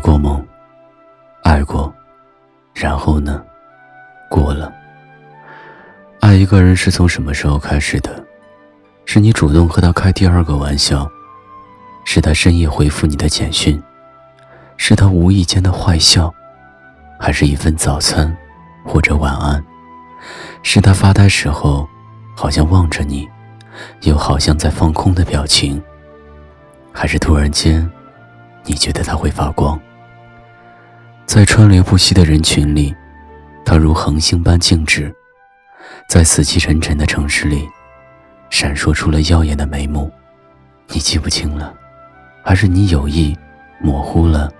过吗？爱过，然后呢？过了。爱一个人是从什么时候开始的？是你主动和他开第二个玩笑，是他深夜回复你的简讯，是他无意间的坏笑，还是一份早餐，或者晚安？是他发呆时候，好像望着你，又好像在放空的表情，还是突然间，你觉得他会发光？在川流不息的人群里，他如恒星般静止；在死气沉沉的城市里，闪烁出了耀眼的眉目。你记不清了，还是你有意模糊了，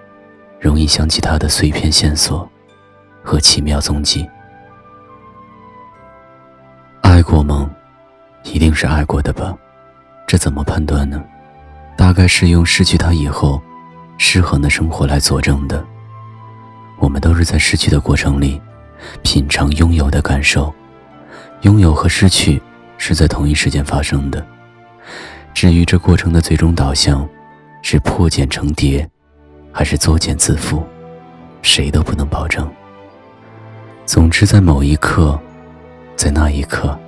容易想起他的碎片线索和奇妙踪迹？爱过吗？一定是爱过的吧？这怎么判断呢？大概是用失去他以后，失衡的生活来佐证的。我们都是在失去的过程里，品尝拥有的感受。拥有和失去是在同一时间发生的。至于这过程的最终导向，是破茧成蝶，还是作茧自缚，谁都不能保证。总之，在某一刻，在那一刻，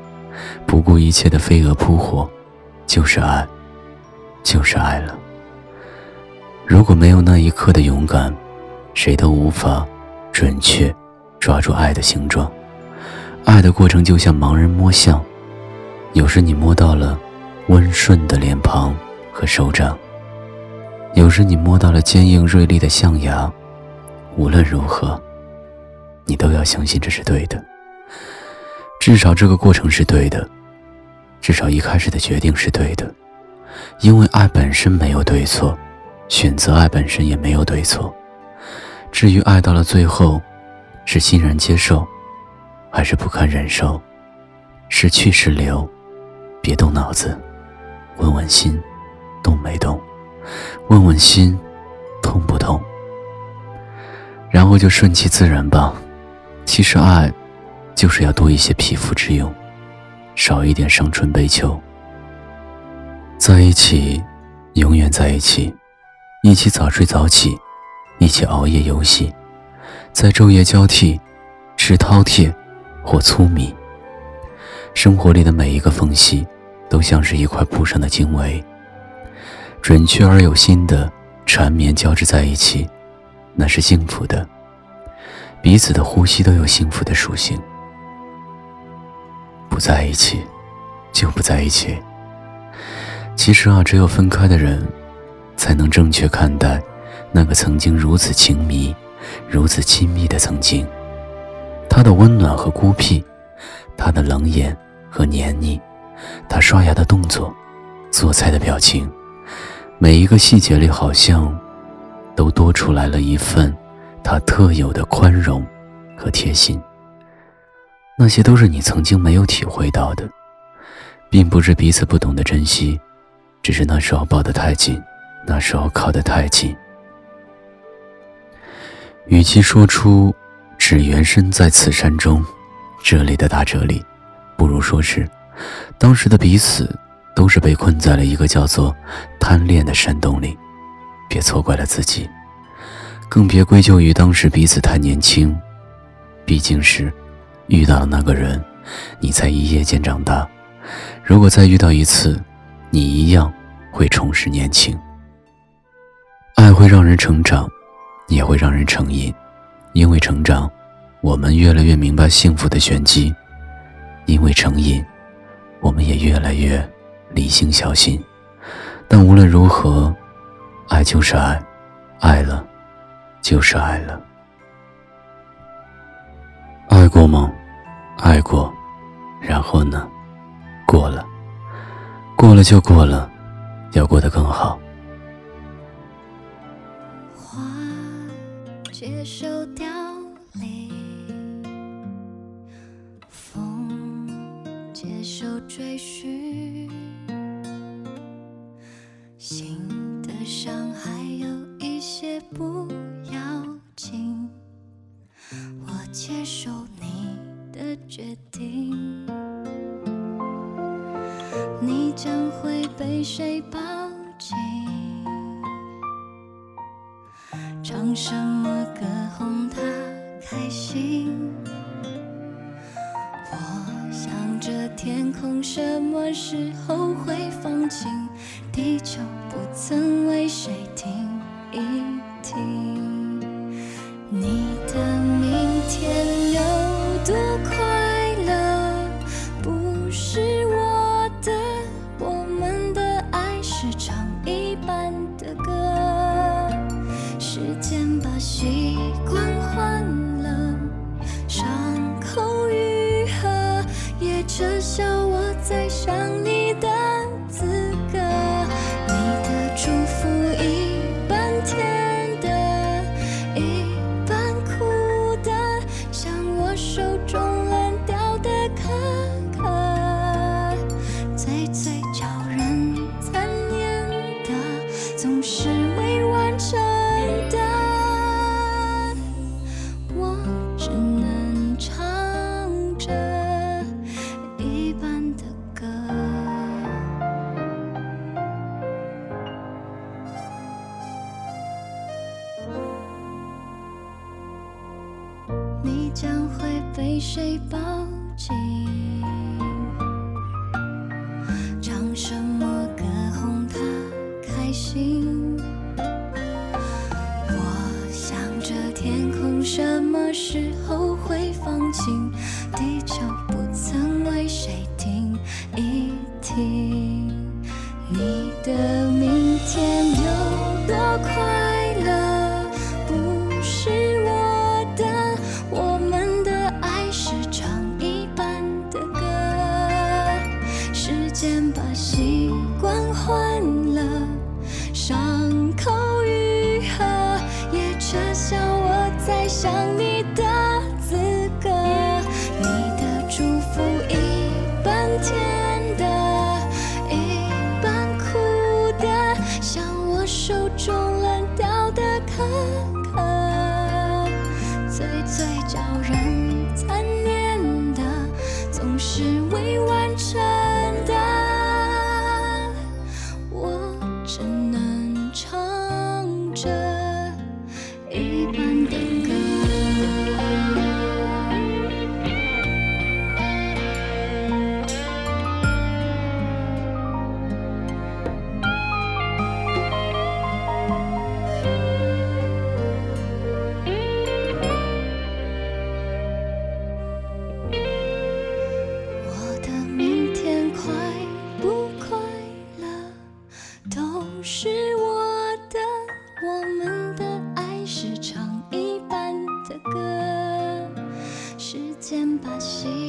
不顾一切的飞蛾扑火，就是爱，就是爱了。如果没有那一刻的勇敢，谁都无法准确抓住爱的形状，爱的过程就像盲人摸象，有时你摸到了温顺的脸庞和手掌，有时你摸到了坚硬锐利的象牙。无论如何，你都要相信这是对的，至少这个过程是对的，至少一开始的决定是对的，因为爱本身没有对错，选择爱本身也没有对错。至于爱到了最后，是欣然接受，还是不堪忍受？是去是留？别动脑子，问问心，动没动？问问心，痛不痛？然后就顺其自然吧。其实爱，就是要多一些匹夫之勇，少一点伤春悲秋。在一起，永远在一起，一起早睡早起。一起熬夜游戏，在昼夜交替，吃饕餮或粗米。生活里的每一个缝隙，都像是一块布上的经纬，准确而有心的缠绵交织在一起，那是幸福的。彼此的呼吸都有幸福的属性。不在一起，就不在一起。其实啊，只有分开的人，才能正确看待。那个曾经如此情迷、如此亲密的曾经，他的温暖和孤僻，他的冷眼和黏腻，他刷牙的动作，做菜的表情，每一个细节里好像都多出来了一份他特有的宽容和贴心。那些都是你曾经没有体会到的，并不是彼此不懂得珍惜，只是那时候抱得太紧，那时候靠得太近。与其说出“只缘身在此山中”这里的大哲理，不如说是当时的彼此都是被困在了一个叫做贪恋的山洞里。别错怪了自己，更别归咎于当时彼此太年轻。毕竟是遇到了那个人，你才一夜间长大。如果再遇到一次，你一样会重拾年轻。爱会让人成长。也会让人成瘾，因为成长，我们越来越明白幸福的玄机；因为成瘾，我们也越来越理性小心。但无论如何，爱就是爱，爱了，就是爱了。爱过吗？爱过，然后呢？过了，过了就过了，要过得更好。接受凋零风接受追寻心的伤还有一些不要紧我接受你的决定你将会被谁抱紧？唱什么这天空什么时候会放晴？地球不曾为谁停一停。总是未完成的我只能唱着一半的歌。你将会被谁抱紧？天空什么时候会放晴？地球不曾为谁停一是我的，我们的爱是唱一半的歌，时间把心。